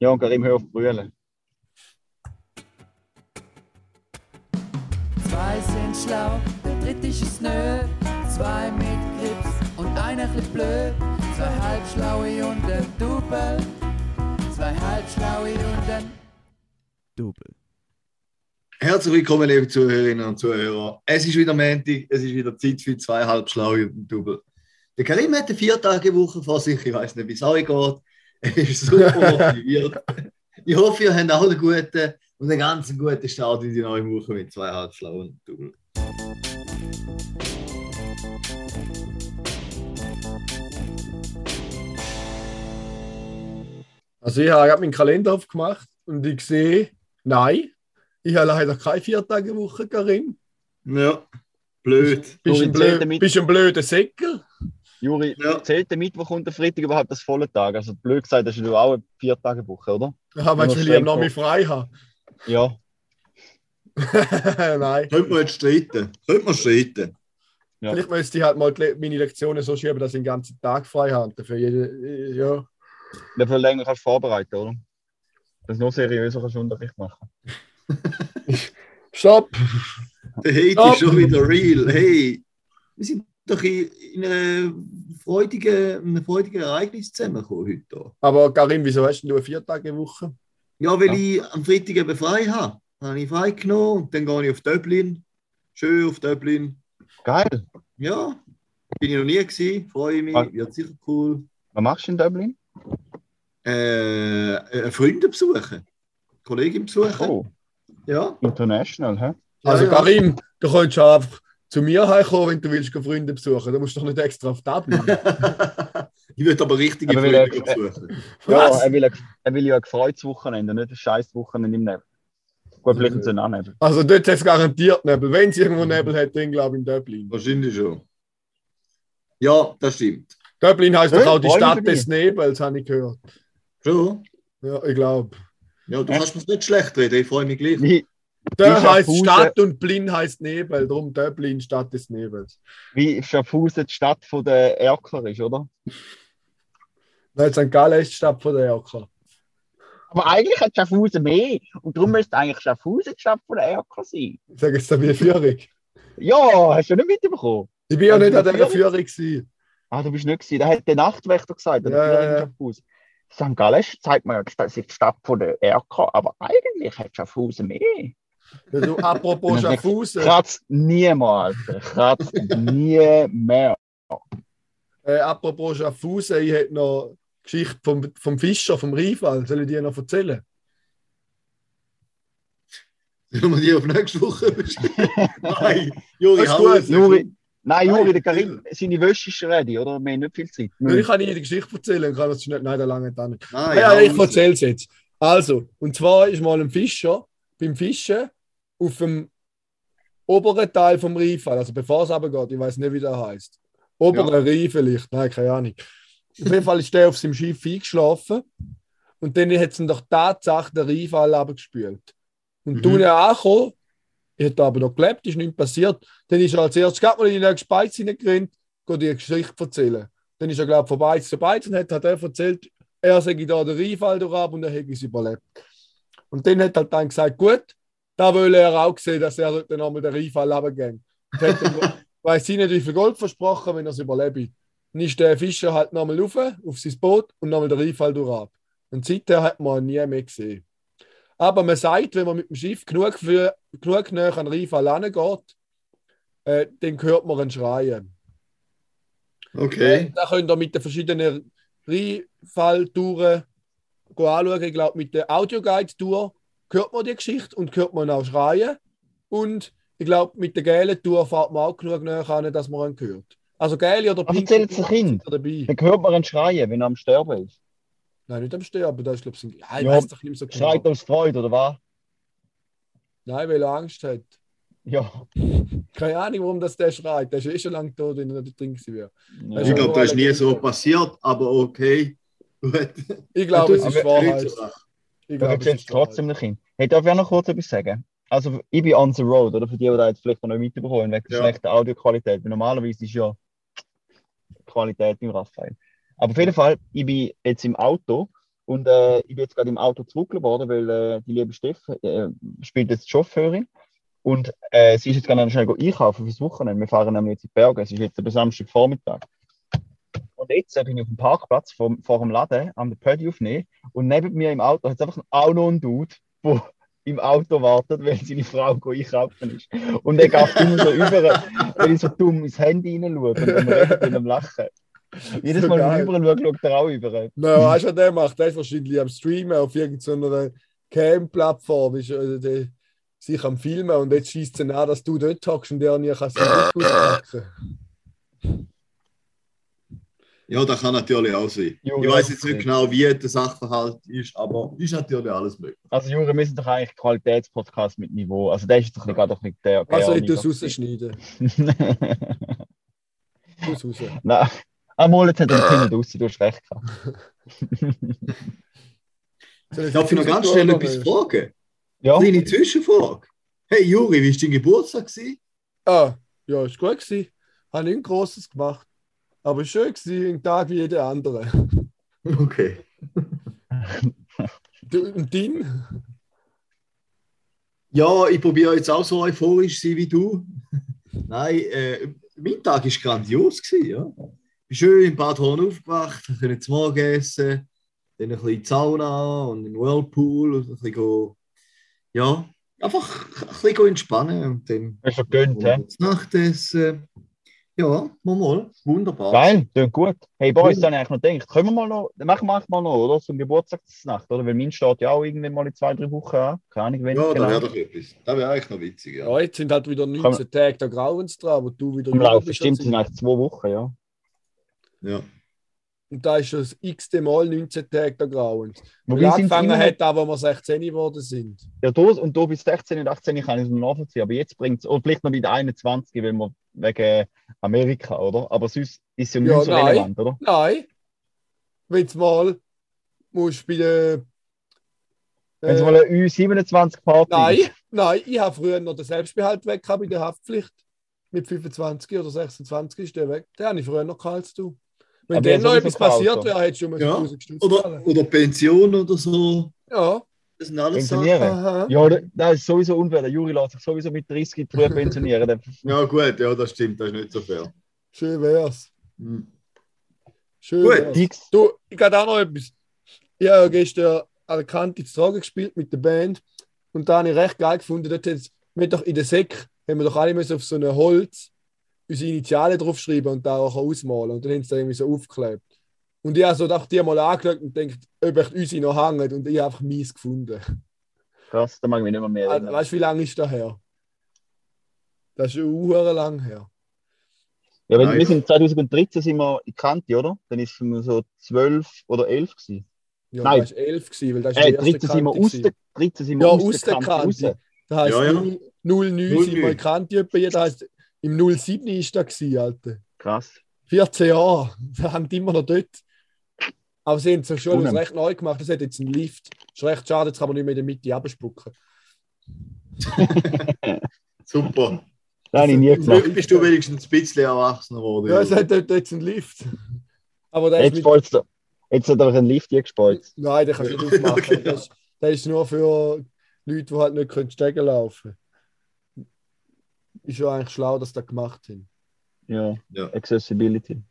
Ja, und Karim, hör auf brüllen. Zwei sind schlau, der dritte ist es nö. Zwei mit Grips und einer bisschen blöd. Zwei halbschlaue und ein Double. Zwei halbschlaue und ein Double. Herzlich willkommen, liebe Zuhörerinnen und Zuhörer. Es ist wieder Montag, es ist wieder Zeit für zweieinhalb Schlaue und ein Double. Der Karim hat eine Vier-Tage-Woche vor sich, ich weiß nicht, wie es euch geht. Er ist super motiviert. Ich hoffe, ihr habt auch einen guten und einen ganz guten Start in die neue Woche mit zweieinhalb Schlaue und Double. Also ich habe meinen Kalender aufgemacht und ich sehe, nein, ich habe leider keine Viertagewoche, Karim. Ja, blöd. Bist ein, blöd, bist du ein blöder Säckel? Juri, Ja. zählt der Mittwoch und der Freitag überhaupt das volle Tag? Also blöd gesagt, das ist du auch eine Vier-Tage-Woche, oder? Ja, meinst du, weil ich am Nachmittag frei habe? Ja. nein. Könnte man jetzt streiten? Könnte man streiten? Ja. Vielleicht müsste ich halt mal meine Lektionen so schieben, dass ich den ganzen Tag frei habe. Dafür jede, ja. Dafür länger kannst du vorbereiten, oder? Das noch seriöser kannst du Unterricht machen. Stopp! Der Hate Stopp. ist schon wieder real. Hey, wir sind doch in, in einem freudigen, einem freudigen Ereignis zusammengekommen heute. hier. Aber Karim, wieso hast denn du eine Viertagewoche? Ja, weil Ja. ich am Freitag eben frei habe. Dann habe ich frei genommen und dann gehe ich auf Dublin. Schön auf Dublin. Geil. Ja, bin ich noch nie gewesen. Freue mich, Ah. wird sicher cool. Was machst du in Dublin? Äh, äh, Freunde besuchen. Kollegin besuchen. Oh, Ja. international, hä? Also ja. Karim, du könntest einfach zu mir heimkommen, wenn du willst, Freunde besuchen. Du musst doch nicht extra auf Dublin. ich würde aber richtige Aber Freunde er- besuchen. Ja, er will, ein, er will ja ein gefreutes Wochenende, nicht ein scheiß Wochenende im Nebel. Gut, vielleicht auch Nebel. Also dort hat es garantiert Nebel. Wenn es irgendwo Nebel hat, dann glaube ich in Dublin. Wahrscheinlich schon. Ja, das stimmt. Dublin heißt Hey, doch auch die Stadt des. Nebels, habe ich gehört. Schon? Ja, ich glaube. Ja, du kannst mir nicht schlecht reden, ich freue mich gleich. Der heißt Stadt und Blin heißt Nebel, darum Dublin Stadt des Nebels. wie Schaffhausen die Stadt von der Erker ist, oder? Weil St. Gallen ist die Stadt von der Erker. Aber eigentlich hat Schaffhausen mehr. Und darum müsste eigentlich Schaffhausen die Stadt von der Erker sein. Ich sage jetzt wie Führung. Ja, hast du nicht mitbekommen? Ich bin ja nicht an dieser Führung? Führung gewesen. Ah, du bist nicht gewesen. Da hat der Nachtwächter gesagt, der Ja, Führer ja. Schaffhausen. St. Gallen zeigt mir ja, das ist die Stadt von der Erker, aber eigentlich hat Schaffhausen mehr. Du, apropos Schaffhausen, Kratzt niemals. Kratzt nie mehr. äh, apropos Schaffhausen, ich hätte noch Geschichte vom, vom Fischer, vom Rival. Soll ich dir noch erzählen? Sollen wir die auf nächste Woche besprechen? Nein, Juri, gut. Juri, nein, Juri, Nein. der Karim, seine Wäsche ist ready, oder? Wir haben nicht viel Zeit. Ich kann dir die Geschichte erzählen, kann das schnell. Nein, da lange nicht. an. Nein, Ja, ich erzähle es jetzt. Also, und zwar ist mal ein Fischer beim Fischen auf dem oberen Teil vom Riffall, also bevor es runtergeht, ich weiß nicht, wie der heißt. Obere Rie vielleicht, nein, keine Ahnung. Auf jeden Fall ist der auf seinem Schiff eingeschlafen und dann hat es ihn doch Tatsache der Riffall abgespült. Und Mhm. du mhm. angekommen, ich hätte aber noch gelebt, ist nichts passiert. Dann ist er als erstes gerade mal in die nächste Beiz hineingerannt, geht die Geschichte erzählen. Dann ist er, glaube ich, von Beiz zu Beiz und hat, hat er erzählt, er sei da den Riffall ab und er hätte es überlebt. Und dann hat er dann gesagt, gut, da will er auch sehen, dass er dann nochmal den Riffall runtergeht. Weiss ich nicht, wie viel Gold versprochen, wenn er es überlebt. Dann ist der Fischer halt nochmal rauf, auf sein Boot und nochmal den Riffall ab. Und seitdem hat man ihn nie mehr gesehen. Aber man sagt, wenn man mit dem Schiff genug, für, genug näher an den Riffall rangeht, äh, dann hört man ein Schreien. Okay. Da könnt ihr mit den verschiedenen Rheinfalltouren anschauen. Ich glaube, mit der Audioguide-Tour hört man die Geschichte und hört man auch schreien. Und ich glaube, mit der gelben Tour fährt man auch genug näher an, dass man ihn hört. Also gelbe oder Aber pinke erzählt's Tour ein Kind. dabei. Dann hört man ihn schreien, wenn er am Sterben ist. Nein, nicht am Sterben, da ist, glaube ich, ein- ja, ich Ja, weiß doch nicht so Schreit genau. aus Freude, oder was? Nein, weil er Angst hat. Ja. Keine Ahnung, warum das der schreit. Der ist eh schon lange tot, wenn er nicht drin gewesen wäre. ja. Ich glaube, das ist nie so passiert, aber okay. Ich glaube, es ist Wahrheit. Ich glaube, Wahrheit. trotzdem nicht hin. Hey, darf ich auch noch kurz etwas sagen? Also, ich bin on the road, oder? Für die, die da jetzt vielleicht noch nicht mitbekommen, wegen der Ja. schlechten Audioqualität. Weil normalerweise ist ja Qualität im Raphael. Aber auf jeden Fall, ich bin jetzt im Auto Und äh, ich bin jetzt gerade im Auto zurückgeladen, weil äh, die liebe Steffi äh, spielt jetzt Chauffeurin. Und äh, sie ist jetzt gerade schnell einkaufen fürs Wochenende. Wir fahren nämlich jetzt in die Berge. Es ist jetzt am Samstagvormittag. Und jetzt bin ich auf dem Parkplatz vor, vor dem Laden am Pödi aufnehmen. Und neben mir im Auto hat es einfach auch noch einen Dude, der im Auto wartet, weil seine Frau einkaufen ist. Und er geht immer so über, wenn ich so dumm ins Handy hineinschaue und dann redet er am Lachen. Jedes So Mal, wenn ich überall schaue, schaut er auch über. Nein, weißt du, was der macht? Der ist wahrscheinlich am Streamen auf irgendeiner Cam-Plattform, ist äh, der, sich am Filmen und jetzt schießt es an, dass du dort hockst und der nie kann sich auspacken. Ja, das kann natürlich auch sein. Jo, ich weiß jetzt nicht genau, wie der Sachverhalt ist, aber ist natürlich alles möglich. Also, Jure, wir sind doch eigentlich Qualitätspodcast mit Niveau. Also, der ist doch gerade doch nicht der. Also, ich der tue es rausschneiden. Tu es raus. Nein. Einmal jetzt hat er den raus, du hast recht gehabt. Soll Darf ich noch ganz schnell etwas fragen? Ja, Kleine Zwischenfrage. Hey Juri, wie war dein Geburtstag? Gewesen? Ah, ja, ist gut gewesen. Habe nichts Grosses gemacht. Aber schön gewesen, ein Tag wie jeder andere. Okay. Du, und dein? Ja, ich probiere jetzt auch so euphorisch zu sein wie du. Nein, äh, mein Tag war grandios. Gewesen, ja. Ich bin schön in Bad Horn aufgewacht, konnte zum Morgen essen, dann ein bisschen in die Sauna und in den Whirlpool und ein bisschen go, ja, einfach ein bisschen go entspannen und dann hast du gegönnt, hä? das Nachtessen. Ja, mal, mal, wunderbar. Geil, klingt gut. Hey, Boys, dann habe ich noch gedacht, können wir mal noch, machen wir einfach mal noch, oder? Zum Geburtstagsnacht, oder? Weil mein steht ja auch irgendwann mal in zwei, drei Wochen an. Keine Ahnung, wenn Ja, da genau. wäre doch etwas. Das wäre eigentlich noch witzig, ja. Ja, jetzt sind halt wieder 19 Tage der Grauens dran, wo du wieder Im Laufe, bist stimmt, es sind ich. eigentlich zwei Wochen, ja. ja. Und da ist schon das x-te Mal 19 Tage der Grauens. Wobei Weil sind's angefangen immer noch- hat, auch, wo wir 16 geworden sind. Ja, du, und du bist 16 und 18, kann ich es noch nachvollziehen. Aber jetzt bringt es, oder vielleicht noch bei der 21, wenn wir wegen Amerika, oder? Aber sonst ist es ja nicht Ja, so nein. relevant, oder? Nein. Wenn du mal musst bei der. Wenn es Äh, mal eine U27-Party nein, nein, ich habe früher noch den Selbstbehalt weg bei der Haftpflicht. Mit 25 oder 26 ist der weg. Den habe ich früher noch gehabt als du. Wenn Aber dem noch etwas passiert wäre, hättest du schon mal Ja, 1000 Stutz Oder, oder Pension oder so. Ja. Das sind alles Pensionieren. Ja, da- das ist sowieso unfair. Der Juri lässt sich sowieso mit 30 früher pensionieren. Ja, gut, ja, das stimmt, das ist nicht so fair. Schön wär's. Hm. Schön Gut. wär's. Dix. Du, ich habe auch noch etwas. Ich habe ja gestern an der Kante zu Tragen gespielt mit der Band und da habe ich recht geil gefunden. Dort hat's, wir haben doch in der Säck haben wir doch alle müssen auf so ein Holz unsere Initialen draufschreiben und da auch ausmalen. Und dann haben sie da irgendwie so aufgeklebt. Und ich habe so doch die mal angeschaut und denkt, ob echt unsere noch hängen und ich habe einfach mies gefunden. Krass, da mag ich mich nicht mehr mehr Also, erinnern. weißt du, wie lange ist das her? Das ist schon uhr lang her. Ja, wenn, wir sind 2013 sind wir in Kante, oder? Dann ist es so 12 oder 11 gewesen. Ja, Nein. das war elf, gewesen, weil das ist Äh, die erste 13 sind wir aus der, 13 sind wir Ja, aus aus der Kante. Kante. Das heisst, Ja, ja. 0, 09 09. sind wir in etwa, das heisst, im 07 ist das gewesen, Alter. Krass. 14 Jahre, da hängt immer noch dort. Aber sie haben es schon recht neu gemacht, das hat jetzt einen Lift. ist recht schade, jetzt kann man nicht mehr in der Mitte abspucken. Super. Das habe ich nie Ja. gemacht. Glück bist du wenigstens ein bisschen erwachsener geworden. Ja, es hat dort jetzt einen Lift. Aber der ist Jetzt, mit, jetzt hat er einen Lift gespeuzt. Nein, den kannst du nicht aufmachen. Okay, ja. das, ist- der ist nur für Leute, die halt nicht können Stegen laufen können. Ist ja eigentlich schlau, dass sie das gemacht haben. Ja, Ja. Accessibility.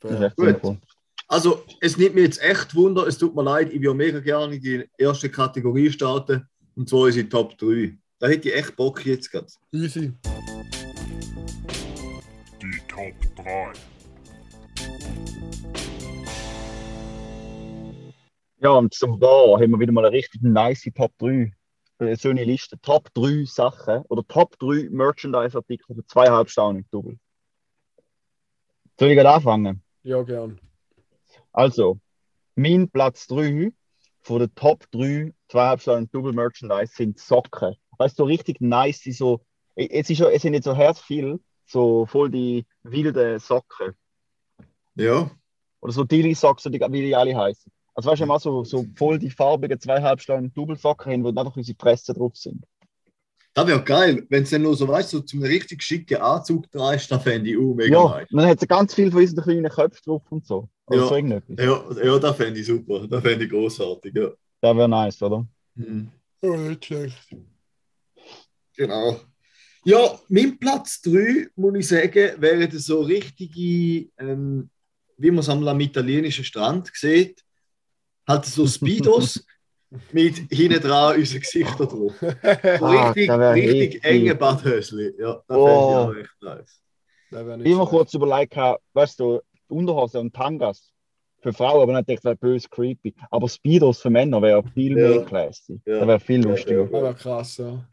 Das ist echt Gut. Also, es nimmt mir jetzt echt Wunder, es tut mir leid, ich würde mega gerne in die erste Kategorie starten, und zwar unsere Top 3. Da hätte ich echt Bock jetzt gerade. Easy. Die Top 3. Ja, und zum da haben wir wieder mal eine richtig nice Top 3. Eine schöne Liste. Top 3 Sachen oder Top 3 Merchandise-Artikel für zweieinhalb Stunden im Double. Soll ich gerade anfangen? Ja, gern. Also, mein Platz 3 von den Top 3 zweieinhalb Stunden Double Merchandise sind Socken. Weißt du, so richtig nice, die so. Es, ist schon, es sind nicht so herz viel, so voll die wilden Socken. Ja, Oder so Dilly Socks, so die, wie die alle heißen. Also weißt du, mal so, so voll die farbigen zweieinhalb Stunden Double Socken haben, wo einfach unsere Presse drauf sind. Das wäre geil, wenn es dann nur so, weißt du, so zum richtig schicken Anzug dreist, das fände ich auch mega Ja, nice. dann hat sie ganz viel von unseren kleinen Köpfen drauf und so. Oder Ja. so irgendetwas. Ja, ja das fände ich super, das fände ich großartig, ja. Das wäre nice, oder? Mhm. Oh, nicht schlecht. Genau. Ja, mein Platz 3, muss ich sagen, wäre das so richtige, ähm, wie man es am italienischen Strand sieht, halt so Speedos mit hinten dran unsere Gesichter drauf. So Ah, richtig, richtig enge Badhösli. Ja, das Oh. fände ich auch echt nice. Nicht Immer schlecht. kurz überlegt, weißt du, Unterhose und Tangas für Frauen, aber nicht das wäre böse creepy. Aber Speedos für Männer wäre viel Ja. mehr classy. Ja. Das wäre viel Ja, lustiger. Das wäre krass, ja.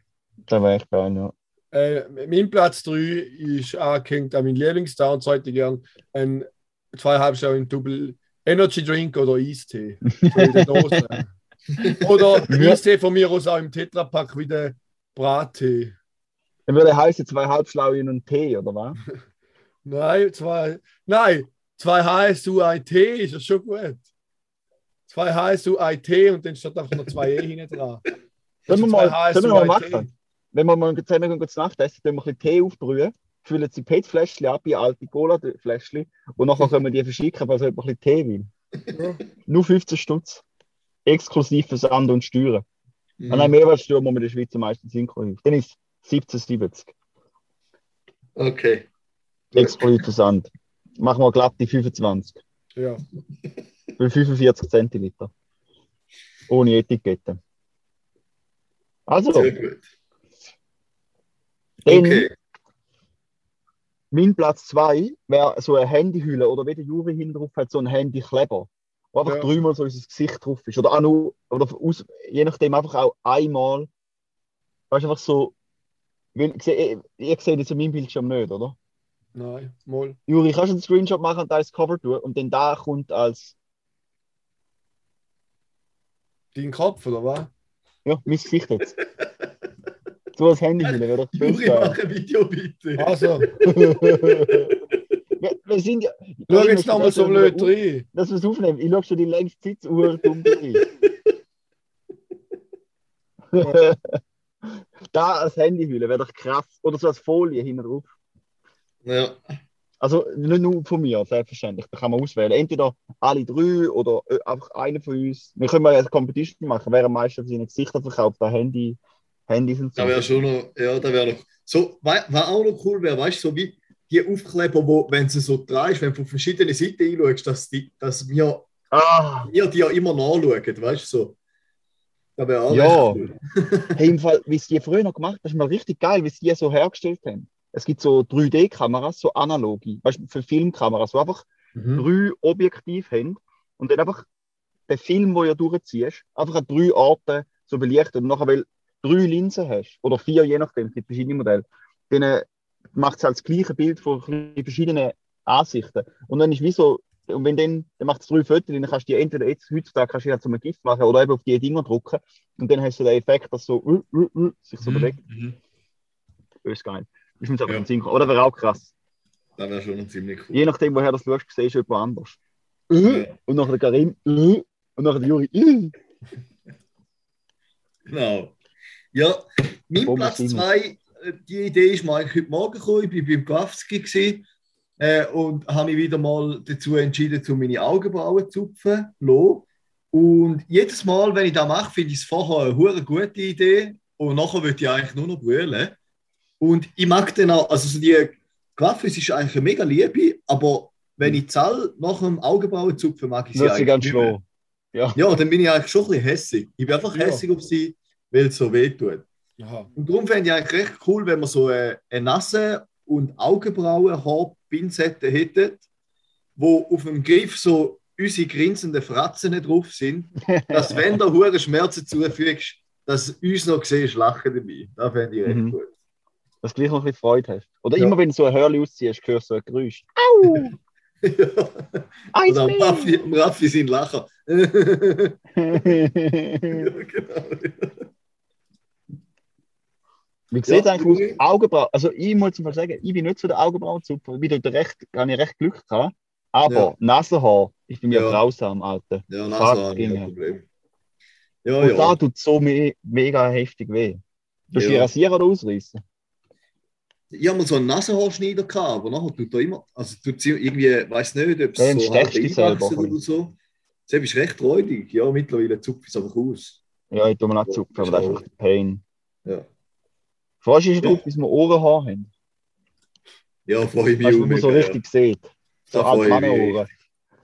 Das wäre echt geil, ja. Äh, mein Platz 3 ist angehängt an meinen Lieblingstown heute gern ein zweieinhalb Stunden Double Energy Drink oder Eistee. So in der Dose. oder Ja. Eistee von mir aus auch im Tetrapack wie der Brattee. Dann würde heißen zwei Halbschlaue und einen Tee, oder was? Nein, zwei, nein, zwei HSU IT ist das schon gut. Zwei HSU IT und dann steht einfach noch zwei E hinten dran. Wir Also mal, zwei sollen wir mal machen? Wenn wir mal zusammen gehen, zu Nacht essen, dann wir ein bisschen Tee aufbrühen, füllen sie PET-Fläschchen ab, in alte Cola-Fläschchen und nachher können wir die verschicken, falls jemand ein bisschen Tee will. Nur 15 Stutz. Exklusiv Versand und Steuern. Mhm. An einem Mehrwertsteuer muss man in der Schweiz am meisten inklusiv. Dann ist es 17,70. Okay. Exklusiv Versand. Machen wir glatt die 25. Ja. Für 45 Zentiliter. Ohne Etikette. Also, Sehr gut. Okay. mein Platz 2 wäre so eine Handyhülle oder wie der Juri hinten drauf hat, so ein Handykleber. Wo einfach Ja. dreimal so unser Gesicht drauf ist. Oder auch nur, oder aus, je nachdem einfach auch einmal. Weißt du, einfach so. Weil, ich sehe- ihr seht jetzt an meinem Bildschirm nicht, oder? Nein, mal. Juri, kannst du einen Screenshot machen und da ins Cover tun und dann da kommt als Dein Kopf, oder was? ja, mein Gesicht jetzt. so als doch böse Juri, mach ein Video bitte. Also, wir, wir sind ja. schau jetzt nochmal so blöd rein. Dass wir es aufnehmen. Ich schaue schon die längste Zeit zu Uhr dumm rein. da als Handyhülle wäre doch krass. Oder so als Folie hinten drauf. Ja. Also nicht nur von mir, selbstverständlich. Da kann man auswählen. Entweder alle drei oder äh, einfach einer von uns. Wir können mal eine Competition machen, wer am meisten seine Gesichter verkauft, da Handy, Handys und so. Da wäre schon noch, ja, da wäre noch. So, was auch noch cool wäre, weißt du, so wie die Aufkleber, wo, wenn du so drehst, wenn du von verschiedenen Seiten einschaust, dass, die, dass wir, Ah, wir die ja immer nachschauen, weißt du, so. Da wäre auch Ja. cool. hey, im Fall, wie sie die früher noch gemacht haben, das ist mal richtig geil, wie sie die so hergestellt haben. Es gibt so 3D-Kameras, so analoge, weißt du, für Filmkameras, die einfach Mhm. drei Objektive haben und dann einfach den Film, den du durchziehst, einfach an drei Orten so belichtet und nachher, weil du drei Linsen hast, oder vier, je nachdem, es gibt verschiedene Modelle, dann äh, macht es halt das gleiche Bild von verschiedenen Ansichten. Und dann ist wieso, und wenn dann, dann macht es drei Fotos, dann kannst du die entweder jetzt heutzutage kannst du halt die zum Gift machen oder eben auf die Dinger drucken. Und dann hast du den Effekt, dass so uh, uh, uh, sich so mhm, bewegt. Mhm. Ist geil. Ich mir aber ja. Sinn Oder wäre auch krass. Das wäre schon ziemlich cool. Je nachdem, woher das schaust, ist, du jemand anders. Ja. Und nachher der Karim und nachher der Juri. genau. Ja, mein Platz 2 die Idee ist mir eigentlich heute Morgen gekommen. Ich war beim Grafski äh, und habe mich wieder mal dazu entschieden, zu meine Augenbrauen zu zupfen. lassen. Und jedes Mal, wenn ich das mache, finde ich es vorher eine hure gute Idee und nachher würde ich eigentlich nur noch brüllen. Und ich mag dann auch, also so die Graffis ist eigentlich eine mega Liebe, aber wenn ich zahle nach dem Augenbrauenzupfen, mag ich sie eigentlich ganz schlau. Ja. Ja, dann bin ich eigentlich schon ein bisschen hässig. Ich bin einfach Ja. hässig auf sie, weil es so weh tut. Aha. Und darum fände ich eigentlich recht cool, wenn wir so eine, eine Nase- und Augenbrauen-Haarpinzette hätten, wo auf dem Griff so unsere grinsenden Fratzen drauf sind, dass wenn du hure Schmerzen zufügst, dass du uns noch siehst, lachen dabei. Das fände ich recht Mhm. gut. Dass du gleich noch ein bisschen Freude hast. Oder Ja. immer wenn du so ein Hörli ausziehst, hörst du so ein Geräusch. Au! ja. Eins Oder am! Raffi, am Raffi sind Lacher. ja, genau. Wie sieht es Ja, eigentlich aus? Augenbrauen. Also, ich muss mal sagen, ich bin nicht so der Augenbrauenzupfer. Ich bin dort recht, habe ich recht Glück gehabt. Aber Ja. Nasenhaar ist bei mir Ja. grausam, Alter. Ja, Nase haben Fucking kein. Problem. Ja, Und ja. da tut so me mega heftig weh. Du Ja. ja. rasieren oder ausreißen? Ich habe mal so einen Nasenhaarschneider gehabt, aber nachher tut er immer, also tut irgendwie, weiß nicht, ob es so du dich selber einwachsen ein oder so. Das ist recht räudig. Ja, mittlerweile zupfe ich es einfach aus. Ja, ich tue mir auch zupfen, aber das ist einfach Pain. Ja, Du dich drauf, bis wir Ohrenhaar haben? ja freue ich mich auch wo man so richtig sieht. So Da alte freue ich mich. Männerohren.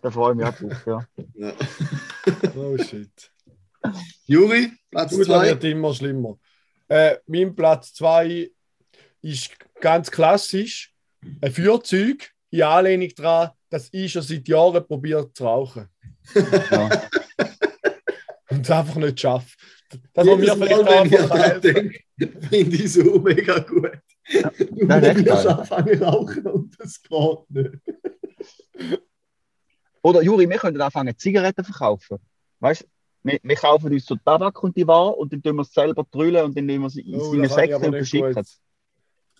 Da freue ich mich auch drauf, ja. Ja. Oh shit. Juri, Platz Gut, das zwei. wird immer schlimmer. Äh, mein Platz 2 ist ganz klassisch ein Führzeug in Anlehnung daran, dass ich schon seit Jahren probiere zu rauchen ja. Es einfach nicht schaffe. Das was mir vielleicht Mal, wenn ich denke, finde ich so mega gut. Du ist echt musst anfangen zu rauchen und das geht nicht. Oder Juri, wir könnten anfangen, Zigaretten zu verkaufen. Weißt du, wir, wir kaufen uns so Tabak und die Ware und dann tun wir es selber drüllen und dann nehmen wir sie in Oh, seine ich Säcke aber und verschicken. gut.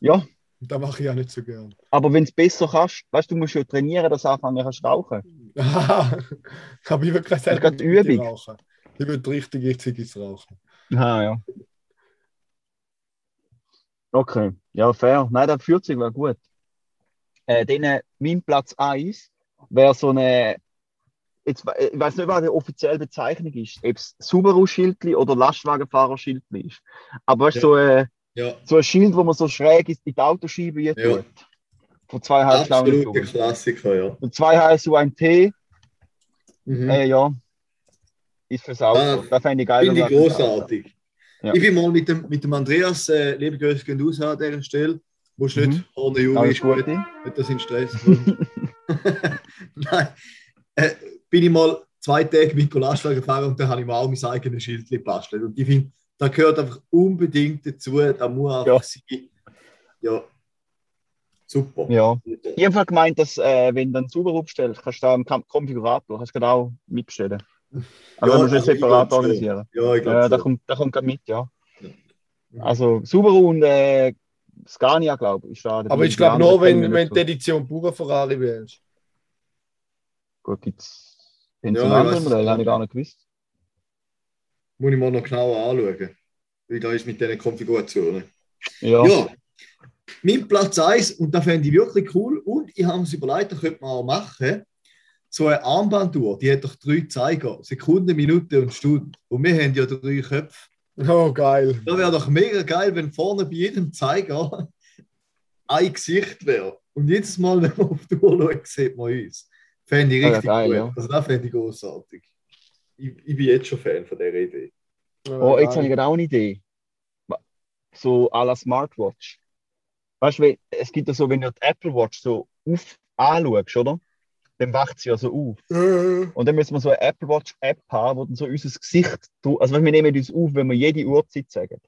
Ja, Das mache ich auch nicht so gern. aber wenn du es besser kannst, weißt du, du musst ja trainieren, dass du anfangen kannst zu rauchen. Aber ich will keine selber gerade Übung. rauchen. Ich will richtige Ziggis rauchen. Ah, ja. Okay, ja, fair. Nein, der 40 wäre gut. Äh, dann, äh, mein Platz 1 wäre so eine, jetzt, we- ich weiß nicht, was die offizielle Bezeichnung ist, ob es Subaru-Schildli oder Lastwagenfahrer-Schildli ist. Aber weißt, du, so, äh, Ja, so ein Schild, wo man so schräg ist, in die Autoscheibe Ja. tut. Von zwei halb absoluter Klassiker, ja. Und zwei HSU ein T, Mhm. äh, ja, ist fürs Auto. Ah, das fände ich geil. Finde ich großartig. Ja. Ich bin mal mit dem, mit dem Andreas, äh, liebe Grüße gehen raus an dieser Stelle. Musst nicht, Mhm. ohne Juri ist gut, nicht das in Stress. Nein, äh, bin ich mal zwei Tage mit Lastwagen gefahren und dann habe ich mir auch mein eigenes Schild gebastelt. Und ich finde, da gehört einfach unbedingt dazu, da muss einfach Ja. sein. Ja, super. Ja. Ich habe gemeint, dass äh, wenn du einen Subaru bestellst, kannst du da einen Konfigurator kannst du auch mitbestellen. Aber Ja, musst nicht also ich separat organisieren. Ja, ich Äh, glaube da so. kommt, da kommt gerade mit, ja. Ja. Also Subaru und äh, Scania, glaube ich, ist da. Aber ich glaube nur, wenn, wenn du die Edition Pura Ferrari wählst. Gut, gibt's in Ja, so ich einem weiß anderen es Modell, nicht. habe ich gar nicht gewusst. Muss ich mal noch genauer anschauen, wie da ist mit diesen Konfigurationen. Ja. Ja, mein Platz 1, und da fände ich wirklich cool, und ich habe mir überlegt, da könnte man auch machen, so eine Armbanduhr, die hat doch drei Zeiger, Sekunden, Minute und Stunde. Und wir haben ja drei Köpfe. Oh, geil. Da wäre doch mega geil, wenn vorne bei jedem Zeiger ein Gesicht wäre. Und jedes Mal, wenn man auf die Uhr schaut, sieht man uns. Fände ich Ja, richtig geil, gut. ja. Also das fände ich großartig. Ich, ich bin jetzt schon Fan von dieser Idee. Oh, jetzt habe ich gerade auch eine Idee. So à la Smartwatch. Weißt du, es gibt ja so, wenn du die Apple Watch so auf anschaust, oder? Dann wacht sie ja so auf. Äh, Und dann müssen wir so eine Apple Watch App haben, wo dann so unser Gesicht, also wir nehmen uns auf, wenn wir jede Uhrzeit sagen.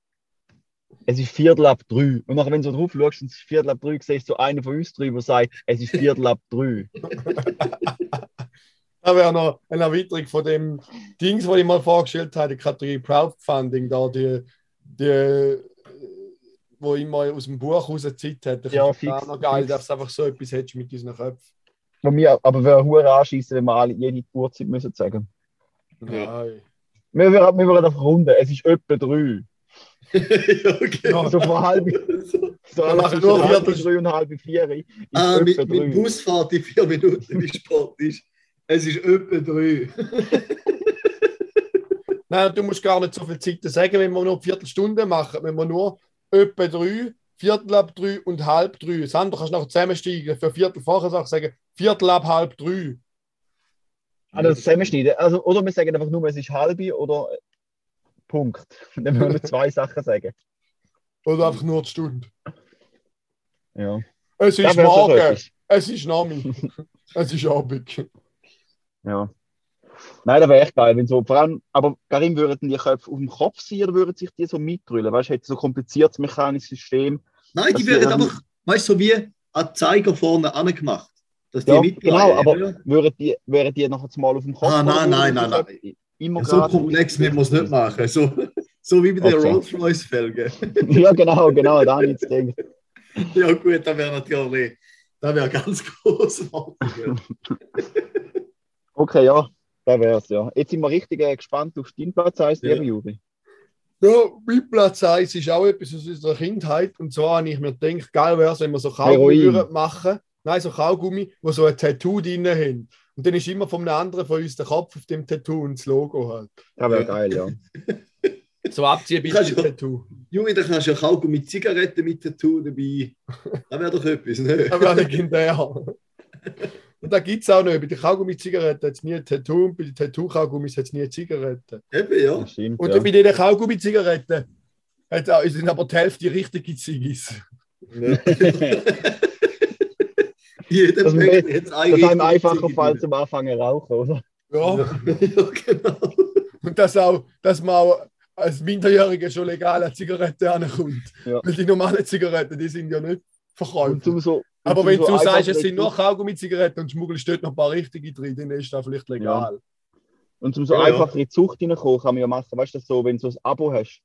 Es ist Viertel ab drei. Und nachher, wenn du so drauf schaust und es ist Viertel ab drei, siehst du so einen von uns drei, der sagt, es ist Viertel ab drei. Da wäre noch eine Erweiterung von dem Dings, was ich mal vorgestellt habe, die Kategorie Crowdfunding, da die, die wo immer aus dem Buch raus Zeit hat. Das Ja, fix, noch geil, dass du einfach so etwas hättest mit unseren Köpfen. Von mir, aber wir hure anschießen, wenn wir alle jede Uhrzeit müssen sagen. Nein. Wir würden, wir würden einfach runden. Es ist etwa drei. okay. Ja. So von halb, so Wir machen nur halb Viertel- drei und halb vier. Ist Ah, mit, mit drei. Busfahrt in vier Minuten, wie Sport ist. Es ist etwa drei. Nein, du musst gar nicht so viel Zeit sagen, wenn wir nur eine Viertelstunde machen, wenn wir nur etwa drei, Viertel ab drei und halb drei. Das andere kannst du noch zusammensteigen. Für Viertel vorher sag- sagen, Viertel ab halb drei. Also zusammenschneiden. Also, oder wir sagen einfach nur, es ist halbe oder äh, Punkt. Dann müssen wir zwei Sachen sagen. Oder einfach nur die Stunde. Ja. Es ist so morgen, etwas. es ist Nami, es ist Abend. Ja. Nein, das wäre echt geil, wenn so, vor allem, aber Karim, würden die Köpfe auf dem Kopf sein oder würden sich die so mitdrüllen? Weißt du, hätte so ein kompliziertes mechanisches System. Nein, die werden wäre- einfach, weißt du, so wie ein Zeiger vorne angemacht. Dass die Ja, genau, aber Ja. würden die, wären die nachher mal auf dem Kopf? Ah, nein, nein, würden nein, nein. Köpfe Immer so komplex müssen wir es nicht machen. So, so wie bei den Okay. Rolls-Royce-Felgen. ja, genau, genau, da habe ich jetzt gedacht. ja, gut, das wäre natürlich, das wäre ganz großartig. Okay, ja, das wär's, ja. Jetzt sind wir richtig äh, gespannt auf deinen Platz 1, Ja. lieber Juri. Ja, mein Platz 1 ist auch etwas aus unserer Kindheit. Und zwar habe ich mir gedacht, geil wäre es, wenn wir so Kaugummi machen. Nein, so Kaugummi, wo so ein Tattoo drin haben. Und dann ist immer von einem anderen von uns der Kopf auf dem Tattoo und das Logo halt. Das wäre geil, ja. So abziehen Kannst du- Tattoo. Junge, da kannst du ja Kaugummi mit Zigaretten mit Tattoo dabei. Das wäre doch etwas, ne? Das wäre legendär. Und da gibt es auch noch, bei den Kaugummi-Zigaretten hat es nie ein Tattoo und bei den Tattoo-Kaugummis hat es nie eine Zigarette. Eben, ja. Das stimmt, Und ja. bei den Kaugummi-Zigaretten sind aber die Hälfte richtige Ziggis. Jeder Das ist- hat Das eine ist richtige einfacher Fall zum Anfangen rauchen, oder? Ja. Ja, genau. Und dass, auch, dass man auch als Minderjähriger schon legal an Zigaretten ankommt. Ja. Weil die normalen Zigaretten, die sind ja nicht Und verkäuflich. zum so, und Aber wenn so du sagst, es sind nur Kaugummi-Zigaretten und schmuggelst dort noch ein paar richtige drin, dann ist das vielleicht legal. Und zum so Ja, ja. einfach in die Zucht reinkommen, kann man ja machen. Weißt du, so, wenn du so ein Abo hast,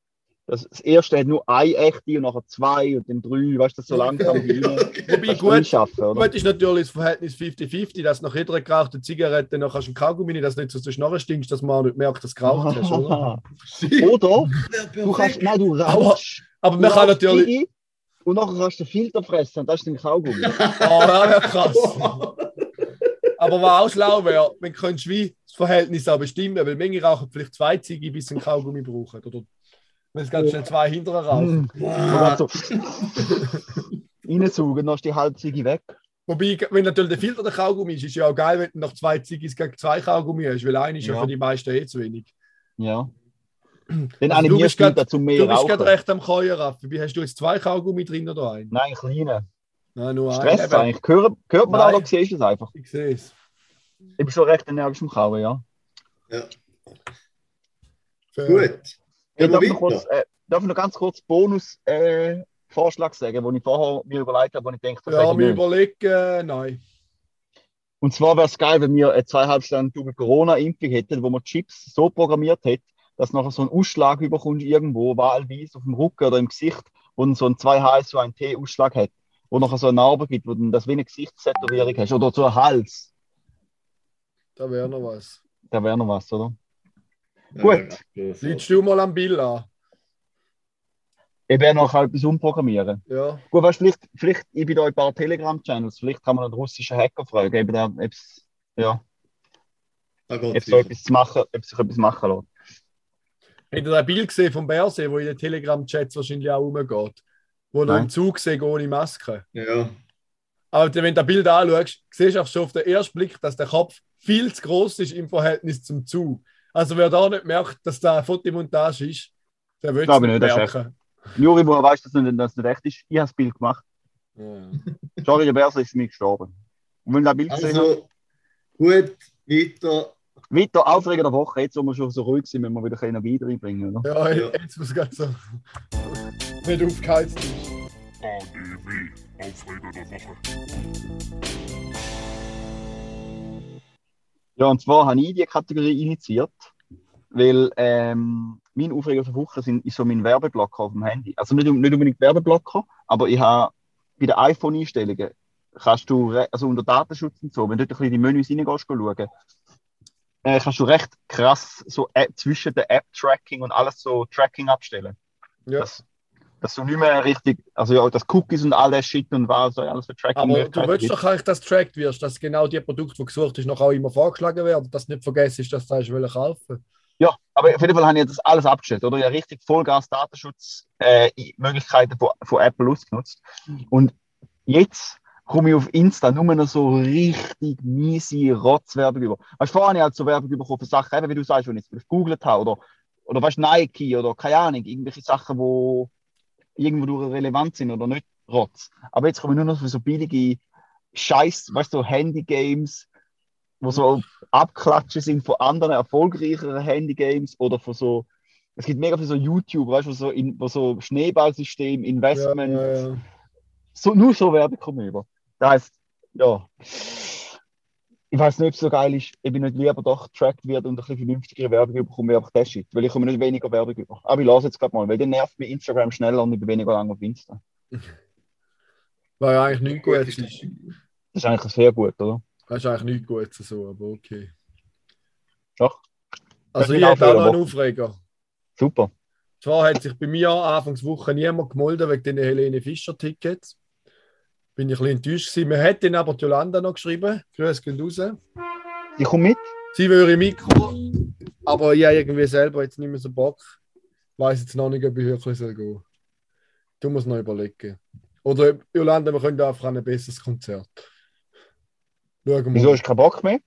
das, das erste hat nur eine echte und nachher zwei und dann drei, weißt du, so langsam rein. Wobei gut, schaffen, oder? gut ist natürlich das Verhältnis 50-50, dass nach jeder gerauchten Zigarette noch hast du einen Kaugummi, dass du nicht so zu Schnorren stinkst, dass man auch nicht merkt, dass du geraucht hast. Oder? Oder du kannst, nein, du rauchst. Aber du man kann natürlich. Und nachher kannst du den Filter fressen und das ist ein Kaugummi. Oh, das wäre krass. Aber was auch schlau wäre, wenn du könntest wie das Verhältnis auch bestimmen, weil manche rauchen vielleicht zwei Ziege, bis sie einen Kaugummi brauchen. Oder wenn es ganz schnell zwei hinterher rauchen. Mm. Und so reinsaugen, dann ist die halbe Ziggy weg. Wobei, wenn natürlich der Filter der Kaugummi ist, ist ja auch geil, wenn du nach zwei Ziggis gegen zwei Kaugummi hast, weil einer ist ja, Ja. für die meisten eh zu wenig. Ja. Dann Also du bist grad- dazu mehr Du bist gerade recht am Keuer, Raffi. Wie hast du jetzt zwei Kaugummi drin oder einen? Nein, kleine. Nein, nur Stress einen. eigentlich. Hört, hört man Nein. da oder siehst du es einfach? Ich sehe es. Ich bin schon recht energisch im Kauen, ja. Gut. Ich darf, noch kurz, äh, darf ich noch ganz kurz Bonus äh, Vorschlag sagen, den ich vorher mir überlegt habe, wo ich denke, das Ja, mir überlegen, äh, nein. Und zwar wäre es geil, wenn wir eine zweieinhalb Stunden Double Corona-Impfung hätten, wo man Chips so programmiert hätte, dass nachher so ein Ausschlag überkommt irgendwo, wahlweise auf dem Rücken oder im Gesicht, wo dann so ein 2H1-T-Ausschlag hat, wo nachher so eine Narbe gibt, wo dann das eine Gesichtstätowierung hast oder so ein Hals. Da wäre noch was. Da wäre noch was, oder? Ja, Gut. ja, so. Liegst du mal am Bill an? Ich werde noch etwas umprogrammieren. Ja. Gut, weißt, vielleicht, vielleicht, ich bin da in ein paar Telegram-Channels, vielleicht kann man einen russischen Hacker fragen, da, ob es ja, ob so sicher. etwas zu machen, ob sich etwas machen lässt. Habt ihr ein Bild gesehen vom Bärsee, wo in den Telegram-Chats wahrscheinlich auch rumgeht? Wo Nein. im Zug sehen ohne Maske. Ja. Aber wenn du das Bild anschaust, siehst du auch schon auf den ersten Blick, dass der Kopf viel zu groß ist im Verhältnis zum Zug. Also wer da nicht merkt, dass da eine Fotomontage ist, der wird es Glaube nicht ich nicht, das merken. Juri, wo weißt, dass nicht, dass nicht echt ist, ich habe das Bild gemacht. Ja. Sorry, der Berser ist mich gestorben. Und wenn du das Bild gesehen hast, Also, gut, weiter. Weiter Aufreger der Woche, jetzt wo wir schon so ruhig sind, müssen wir wieder Energie reinbringen, oder? Ja, jetzt muss ganz so nicht aufgeheizt ist. ADW, Aufreger der Woche. Ja, und zwar habe ich die Kategorie initiiert, weil ähm, mein Aufreger der Woche sind, ist so mein Werbeblocker auf dem Handy. Also nicht, nicht unbedingt Werbeblocker, aber ich habe bei den iPhone-Einstellungen kannst du, also unter Datenschutz und so, wenn du dort ein bisschen in die Menüs reingehst, schauen, äh, kannst du recht krass so App, zwischen den App-Tracking und alles so Tracking abstellen. Ja. Dass, dass du nicht mehr richtig, also ja, das Cookies und all das Shit und was, alles für Tracking. Aber du willst doch eigentlich, dass tracked wirst, dass genau die Produkte, die gesucht ist, noch auch immer vorgeschlagen werden, dass du nicht vergessen ist, dass du hast wollen kaufen. Ja, aber auf jeden Fall habe ich das alles abgestellt, oder? Habe richtig Vollgas Datenschutz äh, von, von Apple ausgenutzt. Und jetzt komme ich auf Insta nur noch so richtig miese Rotzwerbung über. Weißt du, vorher habe ich halt so Werbung bekommen für Sachen, eben wie du sagst, wenn ich es gegoogelt habe, oder, oder weißt Nike oder keine Ahnung, irgendwelche Sachen, die irgendwo durch relevant sind oder nicht Rotz. Aber jetzt komme ich nur noch für so billige Scheiß, weißt du, so Handy-Games, wo so Abklatschen sind von anderen erfolgreicheren Handygames oder von so. Es gibt mega viele so YouTube, weißt du, wo so, in, wo so Schneeballsystem, Investment, Ja, ja, ja. So, nur so Werbung kommen über. Das heißt, ja. Ich weiß nicht, ob es so geil ist, ob ich nicht lieber doch getrackt wird und ein bisschen vernünftigere Werbung bekomme, wie einfach das Shit. Weil ich komme nicht weniger Werbung über. Aber ich lasse jetzt gerade mal, weil dann nervt mich Instagram schneller und ich bin weniger lange auf Insta. Weil ja eigentlich nichts Gut ist. Das ist eigentlich sehr gut, oder? Das ist eigentlich nichts Gutes so, aber okay. Doch. Also ich hätte auch noch einen Aufreger. Super. Zwar hat sich bei mir Anfangswoche niemand gemeldet wegen den Helene Fischer-Tickets. Bin ich ein bisschen enttäuscht gewesen. Hat dann aber die Jolanda noch geschrieben. Grüß gehen raus. Ich komme mit. Sie würde mitkommen, aber ich habe irgendwie selber jetzt nicht mehr so Bock. Weiß jetzt noch nicht, ob ich wirklich soll gehen. Du musst noch überlegen. Oder Jolanda, wir können einfach ein besseres Konzert. Schauen wir Wieso hast du keinen Bock mehr?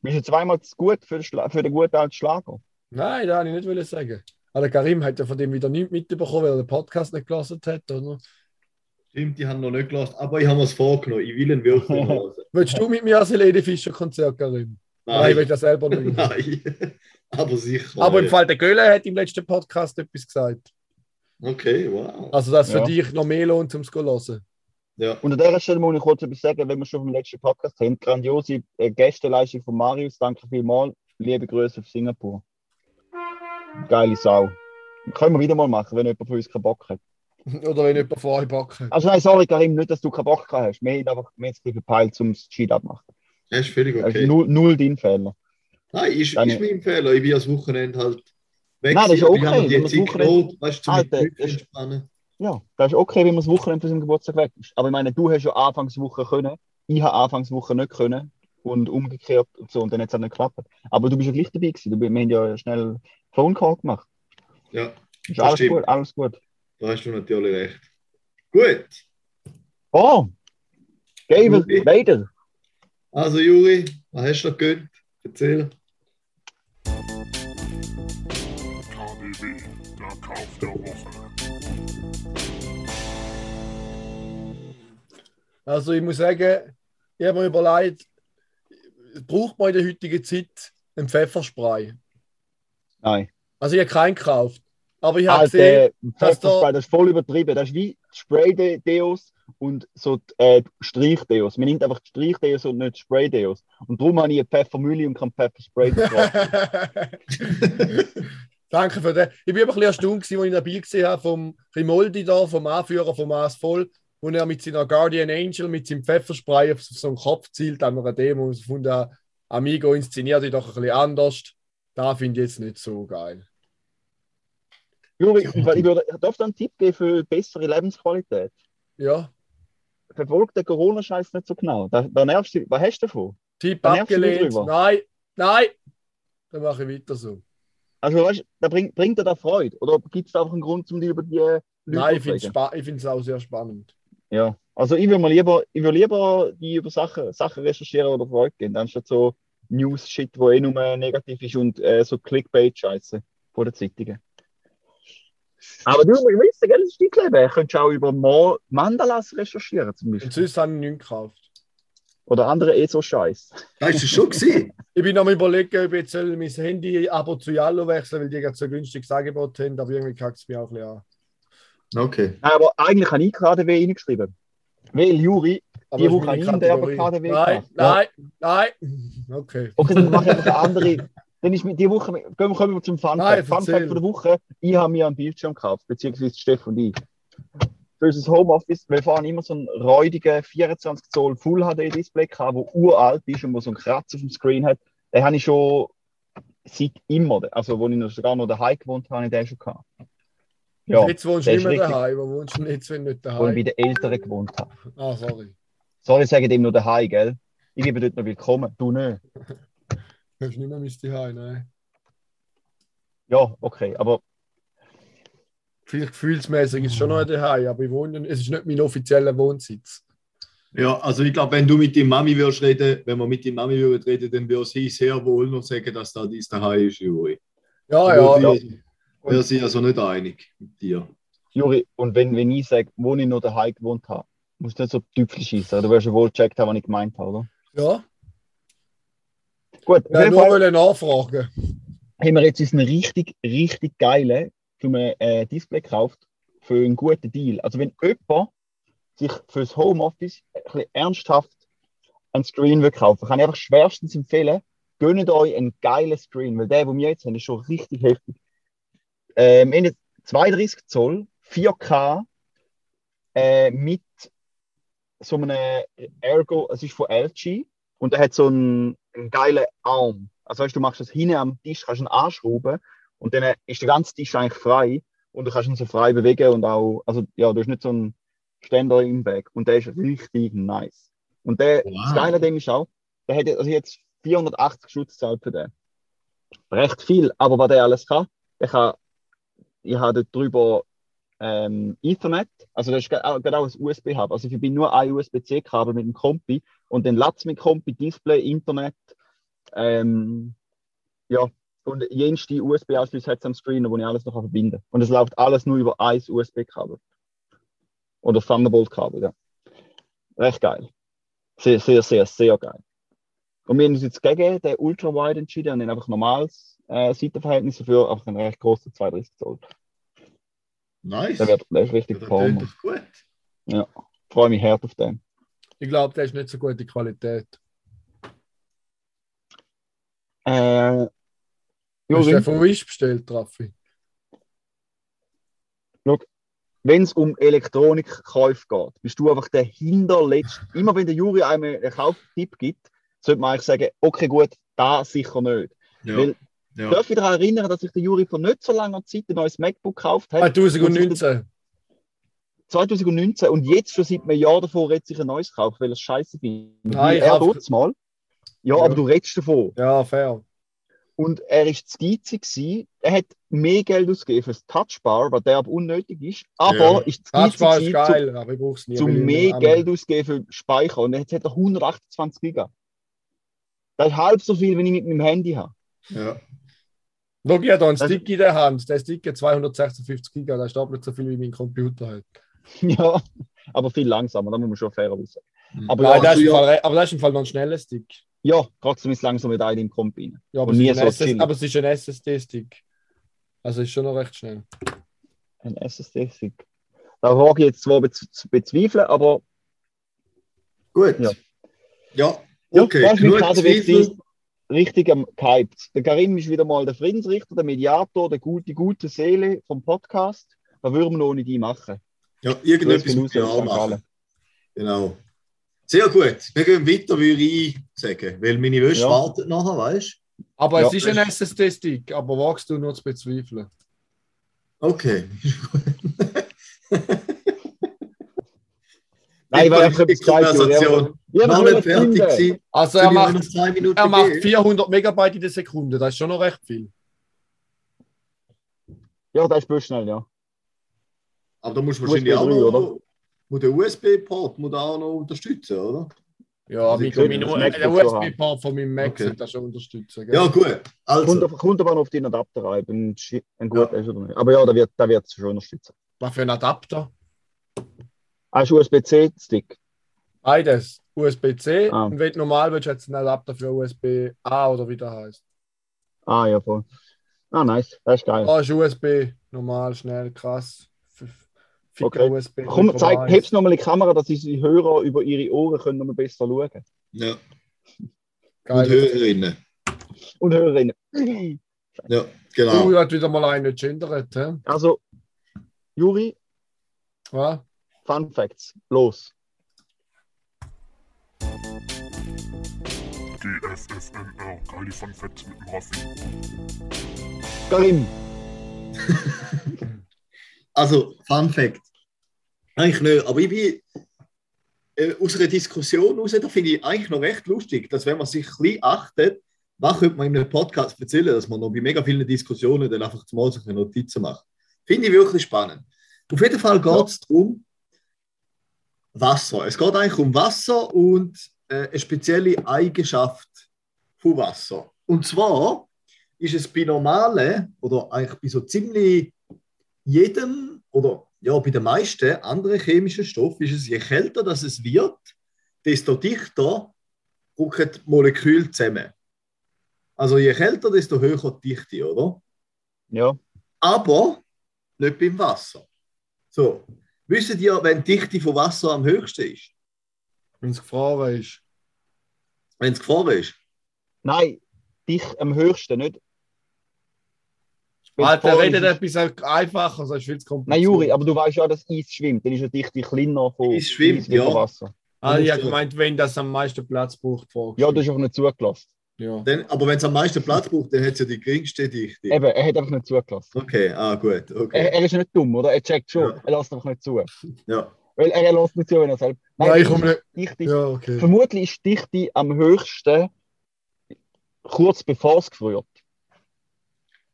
Bist du zweimal zu gut für für den guten alten Schlager? Nein, das wollte ich nicht sagen. Aber Karim hat ja von dem wieder nichts mitbekommen, weil er den Podcast nicht gelassen hat, oder? Stimmt, die haben noch nicht gelassen, aber ich habe mir es vorgenommen. Ich will ihn wirklich hören. Willst du mit mir als Helene Fischer Konzert, Karim? Nein, ich will das selber nicht. Nein. aber sicher. Aber im ja. Fall der Göhle hat im letzten Podcast etwas gesagt. Okay, wow. Also, dass es für Ja. dich noch mehr lohnt, um es zu hören. Ja. Und an dieser Stelle muss ich kurz etwas sagen, wenn wir schon vom letzten Podcast haben. Grandiose äh, Gästeleistung von Marius. Danke vielmals. Liebe Grüße auf Singapur. Geile Sau. Können wir wieder mal machen, wenn jemand von uns keinen Bock hat. Oder wenn jemand vor euch backen. Also nein, sorry Karim, nicht, dass du keinen Bock hast. Wir haben einfach mehr zu verpeilt, um das Cheat abmachen. Das ist völlig Also okay. null, null dein Fehler. Nein, ist, ist mein Fehler. Ich bin das Wochenende halt weg. Nein, das ist okay, Ich habe die Wochenende- weißt du, zum Alter, mit das ist- entspannen. Ja, das ist okay, wenn man das Wochenende für seinen Geburtstag weg ist. Aber ich meine, du hast ja Anfangswoche können, ich habe Anfangswoche nicht können und umgekehrt und so und dann hat es auch nicht geklappt. Aber du bist ja gleich dabei gewesen. Du, wir haben ja schnell Phone Call gemacht. Ja, Ist alles stimmt. gut, alles gut. Da hast du natürlich recht. Gut, Oh! Okay. Vader. also Juri, was hast du noch gönnt? Erzähl. KDW, der Kauf der Woche. Also, ich muss sagen, ich habe mir überlegt, braucht man in der heutigen Zeit einen Pfefferspray? Nein. Also, ich habe keinen gekauft. Aber ich habe Alter, gesehen, das, dass da- das ist voll übertrieben. Das ist wie Spray-Deos und so äh, Streich-Deos. Man nimmt einfach die Streich-Deos und nicht Spray-Deos. Und darum habe ich eine Pfeffermühle und kein Pfefferspray. Danke für das. Ich bin aber ein bisschen erstaunt, als ich dabei gesehen habe vom Rimoldi da, vom Anführer vom Maß voll, wo er mit seiner Guardian Angel, mit seinem Pfefferspray auf so einen Kopf zielt an einer Demo und von der Amigo inszeniert die doch ein bisschen anders. Da finde ich jetzt nicht so geil. Juri, ich würde, darf dir einen Tipp geben für bessere Lebensqualität. Ja, Verfolgt den Corona-Scheiß nicht so genau. Da, da nervst du, was hast du davon? Tipp Da du abgelehnt. Nein, nein. Dann mache ich weiter so. Also, weißt, da bringt, bringt dir da Freude? Oder gibt es da einfach einen Grund, um dich über die äh, Leute Nein, ich finde es auch sehr spannend. Ja, also ich würde lieber, ich würde lieber die über Sachen, Sachen recherchieren oder Freude gehen, anstatt so News-Shit, wo eh nur negativ ist und äh, so Clickbait-Scheiße von den Zeitungen. Aber du musst wissen, gell, das ist dein Leben. Könntest auch über Mo Mandalas recherchieren zum Und Beispiel. sonst habe ich nichts gekauft. Oder andere eh so Scheiß. Da ist es schon gewesen. Ich bin am überlegen, ob ich jetzt mein Handy-Abo zu Yallo wechseln weil die gerade so ein günstiges Angebot haben, aber irgendwie kackt es mich auch ein bisschen an. Okay. Nein, aber eigentlich habe ich KDW reingeschrieben. Weil Juri, Aber Die das Woche habe ich. KDW Nein, nein, nein. Okay. okay, dann mache ich einfach eine andere. Dann ist mit die Woche, gehen wir, kommen wir zum Fun Fact. Fun erzähl. Fact von der Woche, ich habe mir einen Bildschirm gekauft, beziehungsweise Steff und ich. Für unser Homeoffice, wir fahren immer so einen räudigen 24 Zoll Full HD Display gehabt, der uralt ist und wo so einen Kratz auf dem Screen hat. Den habe ich schon seit immer, also wo ich noch sogar noch daheim gewohnt habe, habe ich den schon gehabt. Ja, jetzt wohnst du nicht mehr daheim. Wo wohnst du jetzt, wenn nicht wo ich daheim? bei den Eltern gewohnt habe. Ah, sorry. Sorry, ich sage dem nur daheim, gell? Ich gebe dort noch willkommen, du nicht. Du hast nicht mehr mein daheim, nein. Ja, okay, aber Vielleicht gefühlsmäßig ist es schon noch daheim, aber ich wohne, es ist nicht mein offizieller Wohnsitz. Ja, also ich glaube, wenn du mit deiner Mami würdest reden, wenn wir mit deiner Mami würden reden, dann würde sie sehr wohl noch sagen, dass da dies daheim ist, Juri. Ja, ja. Ja. Wäre sie also nicht einig mit dir. Juri, und wenn, wenn ich sage, wo ich noch daheim gewohnt habe, musst du nicht so Tüpfel schießen. Du wirst ja wohl gecheckt haben, was ich gemeint habe, oder? ja. Gut, jeden nur Fall nachfragen. haben wir jetzt uns einen richtig, richtig geilen ein äh, Display gekauft für einen guten Deal. Also wenn jemand sich fürs Homeoffice ein bisschen ernsthaft einen Screen will kaufen, kann ich einfach schwerstens empfehlen, gönnt euch einen geilen Screen, weil der, den wir jetzt haben, ist schon richtig heftig. Ähm, wir haben jetzt 32 Zoll, 4K, äh, mit so einem Ergo, es ist von LG und er hat so einen, einen geilen Arm. Also weißt, du machst das hinten am Tisch, kannst ihn anschrauben und dann ist der ganze Tisch eigentlich frei Und du kannst ihn so frei bewegen und auch, also ja, du hast nicht so einen Ständer im Bag. Und der ist richtig nice. Und der, Wow. das Geile dem ist auch, der hat also jetzt 480 Schutz gezahlt für den. Recht viel, aber was der alles kann, der kann, ich habe dort drüber ähm, Ethernet, also das ist gerade auch ein USB-Hub. Also ich bin nur ein USB-C-Kabel mit dem Kompi und dann latzt mit Kompi, Display, Internet, ähm, ja, und jenste USB-Anschluss hat es am Screen, wo ich alles noch verbinden kann. Und es läuft alles nur über ein USB-Kabel. Oder Thunderbolt-Kabel, ja. Recht geil. Sehr, sehr, sehr, sehr geil. Und wir haben uns jetzt gegen den Ultra-Wide entschieden und haben einfach normales äh, Seitenverhältnis dafür, einfach einen recht großen 32 Zoll. Nice. Der wird der ist Ja, richtig das klingt doch gut. Ja. Freue mich hart auf den. Ich glaube, der ist nicht so gute Qualität. Äh, Du hast den von Wish bestellt, Raffi. wenn es um Elektronikkäufe geht, bist du einfach der hinterletzte. Immer wenn der Juri einem einen Kauftipp gibt, sollte man eigentlich sagen, okay, gut, da sicher nicht. Ja. Weil- ja. Darf ich daran erinnern, dass sich der Juri vor nicht so langer Zeit ein neues MacBook gekauft hat? 2019. 2019 und jetzt schon seit einem Jahr davor redet sich ein neues kaufen, weil er es scheiße findet. Nein, er tut's mal. Ja, Ja. aber du redest davon. Ja, fair. Und er ist zu geizig gewesen. Er hat mehr Geld ausgegeben für das Touchbar, was der aber unnötig ist. Aber Ja. ist zu geizig Touchbar ist gewesen, zu, geil, aber ich brauche es nie. zu weil ich mehr Geld ausgeben für Speicher. Und jetzt hat er 128 Giga. Das ist halb so viel, wenn ich mit meinem Handy habe. Ja. Habe da einen Das- Stick in der Hand. Der Stick hat 256 Giga, das ist doppelt so viel wie mein Computer hat. ja, aber viel langsamer, da muss man schon fair sagen. Mhm. Aber ja, das ist im ja, Fall, re- aber das ist im Fall noch ein schneller Stick. ja, trotzdem ist langsam mit einem im Komp rein. Ja, aber, es ist, so ein SS aber es ist ein SSD-Stick. Also ist schon noch recht schnell. Ein SSD-Stick. Da wage ich jetzt zwar bez zu bezweifeln, aber Gut. Ja. Ja, Ja, okay. ist Genug Zweifel. richtig am gehypt. Der Karim ist wieder mal der Friedensrichter, der Mediator, der gute, die gute Seele vom Podcast. Was würden wir ohne die machen? Ja, irgendetwas muss ich auch machen. Genau. Sehr gut. Wir gehen weiter, würde ich sagen. Weil meine Wäsche Ja. wartet nachher, weißt Aber Ja, es ist ein SSD-Stick, aber wagst du nur zu bezweifeln. du? Okay. Nein, weil Nicht ich etwas gesagt habe. Konversation. Noch aber nicht fertig gewesen. Also er macht, er macht geben? 400 Megabyte in der Sekunde, das ist schon noch recht viel. Ja, das ist bloß schnell, ja. Aber da musst du USB wahrscheinlich auch 3, noch... oder? Muss der USB-Port muss da auch noch unterstützen, oder? Ja, Also MacBook so USB-Port von meinem Mac Okay. sollte das schon unterstützen. Gell? Ja, gut. Kommt, Also, kommt aber noch auf den Adapter rein, ob ein, ein guter ist oder nicht. Aber ja, da wird da wird es schon unterstützen. Was für ein Adapter? Hast du USB-C-Stick? Beides. USB-C Ah. und wenn du normal willst, hat es einen Adapter für USB-A oder wie der heißt. Ah, ja, voll. Ah, nice. Das ist geil. Ah, ist USB, normal, schnell, krass. Okay. USB. Komm, zeig, 3,1. heb's nochmal in die Kamera, dass unsere Hörer über ihre Ohren können noch mal besser schauen ja. Und Geil. Hörerinnen. Und Hörerinnen. Ja, genau. Du hat wieder mal einen gendert, hä? Also, Juri, Was? Fun Facts. Los. GFFNR, geile Fun Facts mit dem Raffi. Karim. Also, Fun Fact. Eigentlich nicht, aber ich bin äh, aus einer Diskussion raus, da finde ich eigentlich noch recht lustig, dass wenn man sich ein bisschen achtet, was könnte man in einem Podcast erzählen, dass man noch bei mega vielen Diskussionen dann einfach zumal eine Notizen macht. Finde ich wirklich spannend. Auf jeden Fall geht es darum, Wasser. Es geht eigentlich um Wasser und äh, eine spezielle Eigenschaft von Wasser. Und zwar ist es bei normalen oder eigentlich bei so ziemlich jedem oder ja, bei den meisten anderen chemischen Stoffen ist es, je kälter das es wird, desto dichter rücken die Moleküle zusammen. Also je kälter, desto höher die Dichte, oder? Ja. Aber nicht beim Wasser. So, wisst ihr, wenn die Dichte von Wasser am höchsten ist? Wenn es gefroren ist. Wenn es gefroren ist? Nein, dich am höchsten, nicht. Alter, redet ist- etwas einfacher, sonst viel zu kompliziert. Nein, Juri, aber du weißt ja, dass Eis schwimmt. Dann ist ja Dichte kleiner von Eis schwimmt, Eis ja. Wasser. Ah, ich habe du- gemeint, wenn das am meisten Platz braucht. Ja, du hast einfach nicht zugelassen. Ja. Dann, aber wenn es am meisten Platz braucht, dann hat es ja die geringste Dichte. Eben, er hat einfach nicht zugelassen. Okay, ah gut, Er, okay. er ist nicht dumm, oder? Er checkt schon. Ja. Er lässt einfach nicht zu. Ja. Weil er, er lässt nicht zu, wenn er selbst. Nein, ich die komme nicht. Dichte, Ja, okay. Vermutlich ist die Dichte am höchsten kurz bevor es gefriert.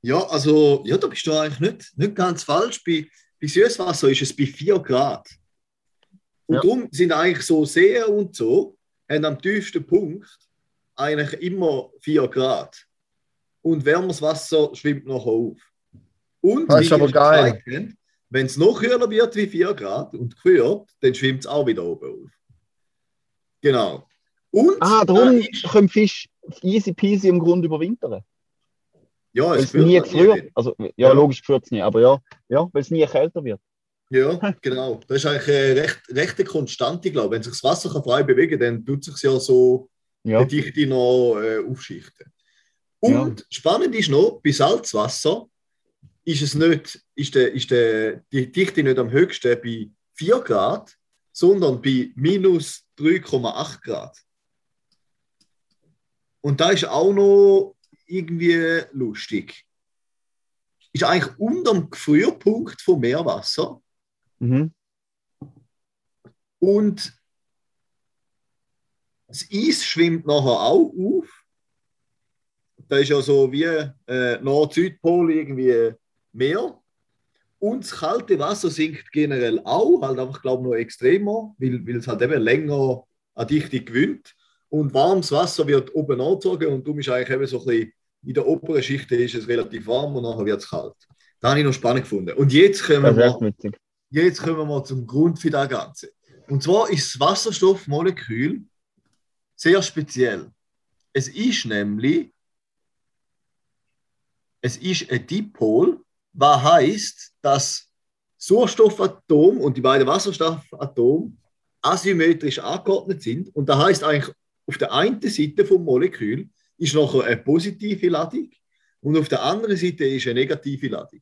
Ja, also, ja, da bist du eigentlich nicht, nicht ganz falsch. Bei, bei Süßwasser ist es bei 4 Grad. Und Ja. darum sind eigentlich so Seen und so, haben am tiefsten Punkt eigentlich immer 4 Grad. Und wärmeres Wasser schwimmt nachher auf. Und Das ist aber geil. wenn es noch kühler wird wie 4 Grad und gefriert, dann schwimmt es auch wieder oben auf. Genau. Und Ah, darum äh, können Fisch easy peasy im Grund überwintern. Ja, es nie friert gefriert. nicht. Also, ja, Ja. logisch gefriert es nie, aber ja, ja weil es nie kälter wird. Ja, genau. Das ist eigentlich eine recht, rechte Konstante, glaube ich. Wenn sich das Wasser kann frei bewegen kann, dann tut es sich ja so Ja. die Dichte noch äh, aufschichten. Und spannend ist noch, bei Salzwasser ist es nicht, ist der, ist der, die Dichte nicht am höchsten bei 4 Grad, sondern bei minus 3,8 Grad. Und da ist auch noch irgendwie lustig. Ist eigentlich unter dem Gefrierpunkt vom Meerwasser Mhm. und das Eis schwimmt nachher auch auf. Da ist ja so wie äh, Nord-Südpol irgendwie Meer. Und das kalte Wasser sinkt generell auch, halt einfach, glaube ich, noch extremer, weil, weil es halt eben länger an Dichte gewinnt. Und warmes Wasser wird oben angezogen und darum ist eigentlich eben so ein bisschen, in der oberen Schicht ist es relativ warm und nachher wird es kalt. Da habe ich noch spannend gefunden. Und jetzt kommen Das wir. Jetzt kommen wir zum Grund für das Ganze. Und zwar ist das Wasserstoffmolekül sehr speziell. Es ist nämlich, es ist ein Dipol, was heißt, dass Sauerstoffatom und die beiden Wasserstoffatome asymmetrisch angeordnet sind. Und das heißt eigentlich, auf der einen Seite vom Molekül ist nachher eine positive Ladung und auf der anderen Seite ist eine negative Ladung.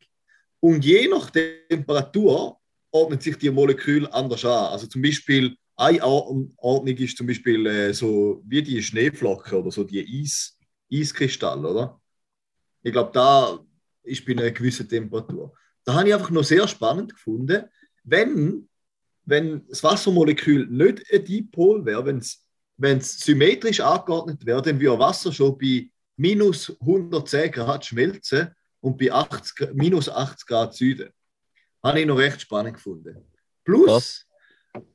Und je nach Temperatur ordnet sich die Molekül anders an. Also zum Beispiel eine Ordn- Ordnung ist zum Beispiel äh, so wie die Schneeflocke oder so die Eis, Eiskristalle, oder? Ich glaube, da ist bei einer gewissen Temperatur. Da habe ich einfach noch sehr spannend gefunden, wenn, wenn das Wassermolekül nicht ein Dipol wäre, wenn es wenn es symmetrisch angeordnet wäre, dann würde Wasser schon bei minus 110 Grad schmelzen und bei 80, Gra- minus 80 Grad Süden. Habe ich noch recht spannend gefunden. Plus,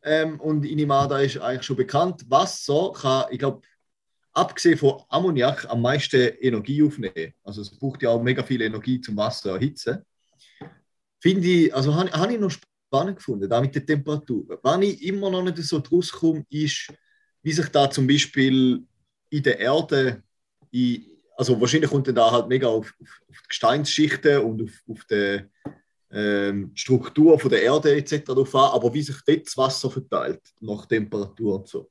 ähm, und ich nehme an, da ist eigentlich schon bekannt, Wasser kann, ich glaube, abgesehen von Ammoniak am meisten Energie aufnehmen. Also es braucht ja auch mega viel Energie zum Wasser erhitzen. Finde ich, also habe habe ich noch spannend gefunden, da mit der Temperatur. Was ich immer noch nicht so draus komme, ist, wie sich da zum Beispiel in der Erde, in, also wahrscheinlich kommt dann da halt mega auf, auf, auf die Gesteinsschichten und auf, auf die ähm, Struktur von der Erde etc. drauf an, aber wie sich dort das Wasser verteilt, nach Temperatur und so.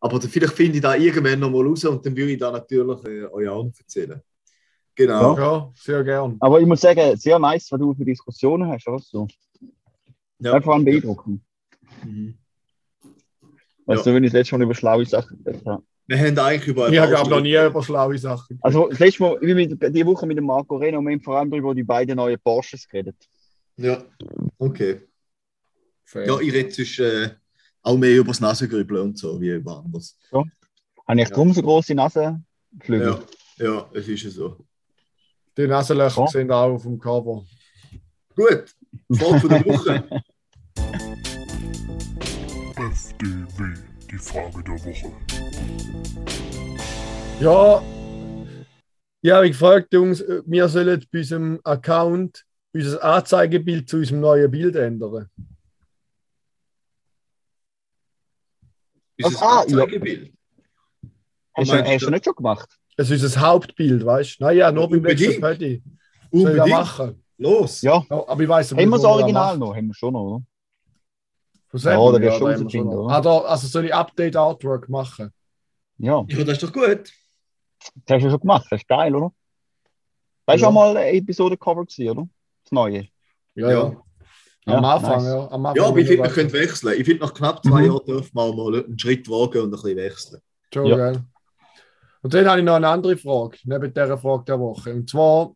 Aber da- vielleicht finde ich da irgendwann noch mal raus und dann würde ich da natürlich äh, euch auch noch erzählen. Genau. Ja, sehr gern. Aber ich muss sagen, sehr nice, was du für Diskussionen hast. Oder? So. Ja. Einfach beeindruckend. Mhm. Weißt Ja. du, wenn ich das letzte Mal über schlaue Sachen geredet habe. Wir haben eigentlich über. Ich habe noch nie über schlaue Sachen. Also, das letzte Mal, wie mit, die Woche mit dem Marco Reno, wir haben vor allem über die beiden neuen Porsches geredet. Ja, okay. Fair. Ja, ich rede sonst äh, auch mehr über das Nasengrübeln und so, wie über anderes. Habe ich Ja. drum so große Nasenflügel? Ja, ja, es ist ja so. Die Nasenlöcher Ja. sind auch auf dem Cover. Gut, Frage von der Woche. FDW, die Frage der Woche. Ja, ich habe gefragt, Jungs, wir sollen bei unserem Account unser Anzeigebild zu unserem neuen Bild ändern. Unser ah. Anzeigebild. Hast, du, hast du? nicht schon gemacht? Das ist unser Hauptbild, weißt du? Naja, nur beim letzten. Paddy. Unbedingt. machen? Los. Ja. Ja, aber ich weiß Haben wir das Original noch? Haben wir schon noch, oder? Ja, Ja, da wirst du haben wir rausfinden, schon oder? Ah, da, also soll ich Update Artwork machen? Ja, Ja, das ist doch gut. das hast du schon gemacht. Das ist geil, oder? Das Ja. war schon mal ein Episode-Cover, gewesen, oder? Das neue. Ja, Ja. ja. Am Ja, Anfang, nice. ja. Am Anfang Ja, aber ich finde, man könnte wechseln. Ich finde, nach knapp zwei Mhm. Jahren dürfen wir mal einen Schritt wagen und ein bisschen wechseln. Schon Ja. geil. Und dann habe ich noch eine andere Frage, neben dieser Frage der Woche. Und zwar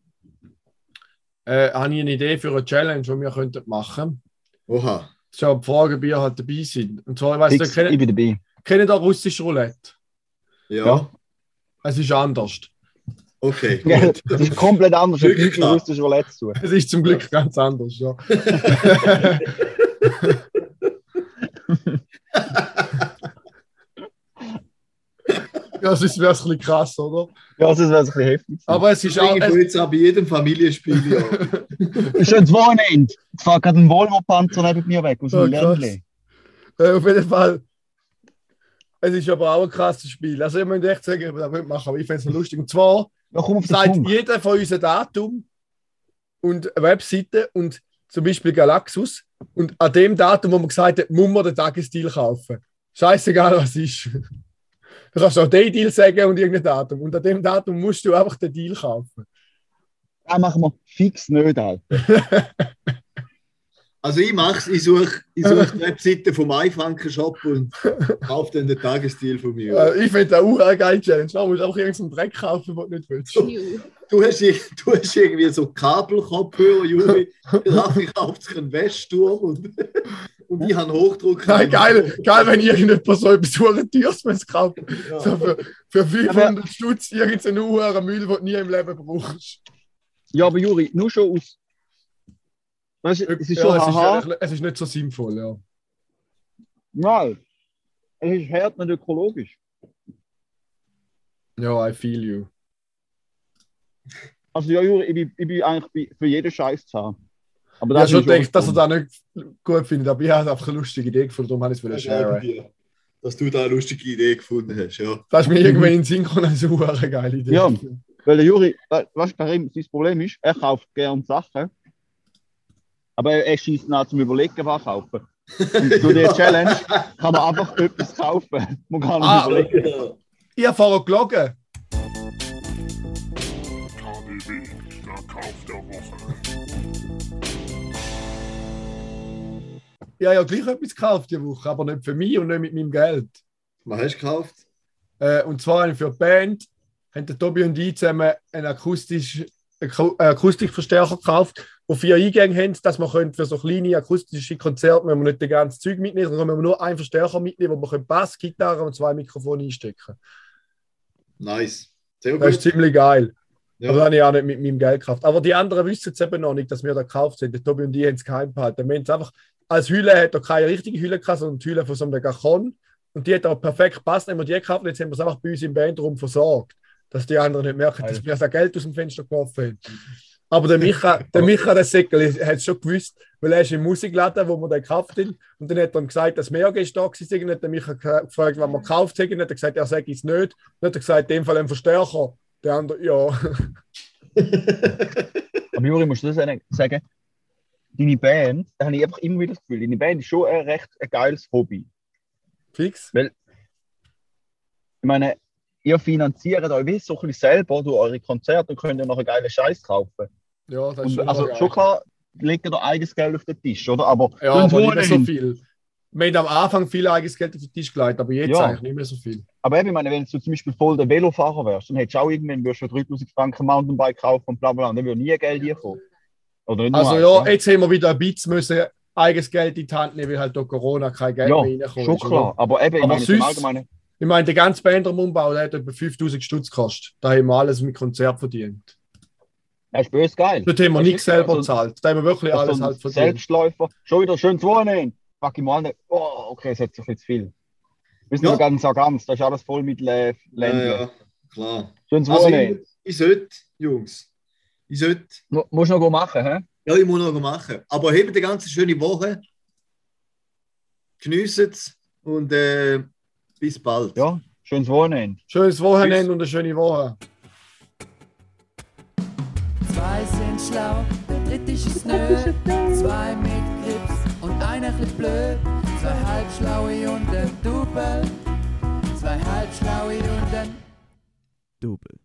äh, habe ich eine Idee für eine Challenge, die wir könnten machen Oha. Das ist auch die Frage, ob ihr halt dabei seid. Und zwar, ich weiss, ihr Fix, ich kennt, bin dabei. kennt ihr russisch Roulette? Ja. Ja. Es ist anders. Okay. Ja, Gut. das ist komplett anders. Hat nichts mit gehabt. russisch Roulette zu tun. Es ist zum Glück ganz anders, ja. ja, sonst wäre es ein bisschen krass, oder? Ja, das wäre ein bisschen heftig. Aber es ist auch. Ich Es, jetzt auch bei jedem Familienspiel. Ja. Schönes Wochenende. Jetzt fährt gerade ein Volvo-Panzer neben mir weg aus dem krass. Ländle. äh, auf jeden Fall. Es ist aber auch ein krasses Spiel. Also, ich muss echt sagen, ich das machen, aber ich finde es noch lustig. Und zwar Ja, sagt Punkt. jeder von uns ein Datum und eine Webseite und zum Beispiel Galaxus. Und an dem Datum, wo man gesagt hat, muss man den Tagesstil kaufen. Scheißegal, was ist. Du kannst auch den Deal sagen und irgendein Datum. Und an dem Datum musst du einfach den Deal kaufen. Das machen wir fix nicht, Alter. Also ich mach's, ich suche ich such die Webseite vom iFunker-Shop und kaufe dann den Tagesstil von mir. Äh, ich finde das auch eine geile Challenge. Da musst du auch irgendeinen Dreck kaufen, den du nicht willst. Du hast, du hast irgendwie so Kabelkopfhörer, Juri. Raffi kauft sich einen Wäschturm und, und ich habe Hochdruck. Nein, geil, geil, wenn irgendjemand so etwas Huren teures muss kaufen. Ja. So für, für 500 Stutz irgendeinen Uhren Müll, den du nie im Leben brauchst. Ja, aber Juri, nur schon aus. Weißt du, es ist schon ja, es, ist, es ist nicht so sinnvoll, ja. Nein. Es ist hart nicht ökologisch. Ja, I feel you. Also, ja, Juri, ich bin, ich bin eigentlich für jeden Scheiß zu haben. Aber Ich habe das schon gedacht, dass er das nicht gut findet, aber ich habe einfach eine lustige Idee gefunden, darum habe ich es Das sharen. dir, Dass du da eine lustige Idee gefunden hast, ja. Das ist mir irgendwann in den Sinn gekommen, das ist eine geile Idee. Ja. Weil der Juri, we- weißt du, Karim, sein Problem ist, er kauft gerne Sachen, aber er schießt nach zum Überlegen, was er kaufen. Und durch die Challenge kann man einfach etwas kaufen. Man kann nicht Ah, überlegen. Ja. Ich habe vorher gelogen. Ich habe ja gleich etwas gekauft diese Woche, aber nicht für mich und nicht mit meinem Geld. Was hast du gekauft? Äh, und zwar habe ich für die Band, haben der Tobi und ich zusammen einen akustisch, Aku- einen Akustikverstärker gekauft, wo vier Eingänge haben, dass man können für so kleine akustische Konzerte, wenn man nicht das ganze Zeug mitnehmen, sondern wenn man nur einen Verstärker mitnehmen, wo man können Bass, Gitarre und zwei Mikrofone einstecken Nice. Sehr Das ist gut. ziemlich geil. Ja. Aber das habe ich auch nicht mit meinem Geld gekauft. Aber die anderen wissen es eben noch nicht, dass wir da gekauft. Der Tobi und ich haben es geheim behalten. Wir haben es einfach, als Hülle hat er keine richtige Hülle gehabt, sondern die Hülle von so einem Gachon. Und die hat auch perfekt gepasst. Haben wir die gekauft und jetzt haben wir es einfach bei uns im Bandraum versorgt. Dass die anderen nicht merken, dass wir das Geld aus dem Fenster geworfen haben. Aber der Micha, der Micha, der Säckel, hat es schon gewusst, weil er ist im Musikladen, wo wir den gekauft haben. Und dann hat er ihm gesagt, dass mehr da waren. Dann hat der Micha ge- gefragt, was wir gekauft haben. Dann hat er gesagt, er sage es nicht. Dann hat er gesagt, in dem Fall ein Verstärker. Der andere, ja. Aber Juri, musst du das sagen? Deine Band, da habe ich einfach immer wieder das Gefühl, deine Band ist schon ein recht ein geiles Hobby. Fix. Ich meine, ihr finanziert euch wie so ein bisschen selber durch eure Konzerte und könnt ihr noch einen geilen Scheiß kaufen. Ja, das ist Und, schon also geil. schon klar, legt ihr da eigenes Geld auf den Tisch, oder? Aber Ja, aber nicht mehr so viel. Wir haben am Anfang viel eigenes Geld auf den Tisch gelegt, aber jetzt Ja. eigentlich nicht mehr so viel. Aber eben, ich meine, wenn du zum Beispiel voll der Velofahrer wärst, dann hättest du auch irgendwann würdest du für 3000 Franken Mountainbike kaufen und bla bla, und dann würde nie Geld hier kommen. Oder nicht nur Also eins, ja, jetzt haben wir wieder ein bisschen müssen eigenes Geld in die Hand nehmen, weil halt durch Corona kein Geld Ja, mehr reinkommt. schon klar. Aber eben, ich Aber meine, so im süß. Allgemeinen, Ich meine, der ganze Bandraumumbau, der hat etwa 5000 Stutz gekostet. Da haben wir alles mit Konzert verdient. das ist böse geil. Dort haben wir nichts selber also- gezahlt. Da haben wir wirklich Also alles halt verdient. Selbstläufer, schon wieder schönes Wochenende. Fuck ich mal nicht. Oh, okay, es hat sich jetzt viel. Wir sind Ja. ganz ganz, das ist alles voll mit Le Ja, Ländern. ja, klar. Schönes Also Wochenende. ich, ich sollte, Jungs, ich sollte, Mu- Musst du noch machen, hä? ja, ich muss noch machen. Aber habt eine ganz schöne Woche. Geniessen es und äh, bis bald. Ja, schönes Wochenende. Schönes Wochenende und eine schöne Woche. Zwei sind schlau, der dritte ist nö. Zwei mit Grips und einer chli blöd. Zwei halbschlaue und ein Double. Zwei halbschlaue und ein Double.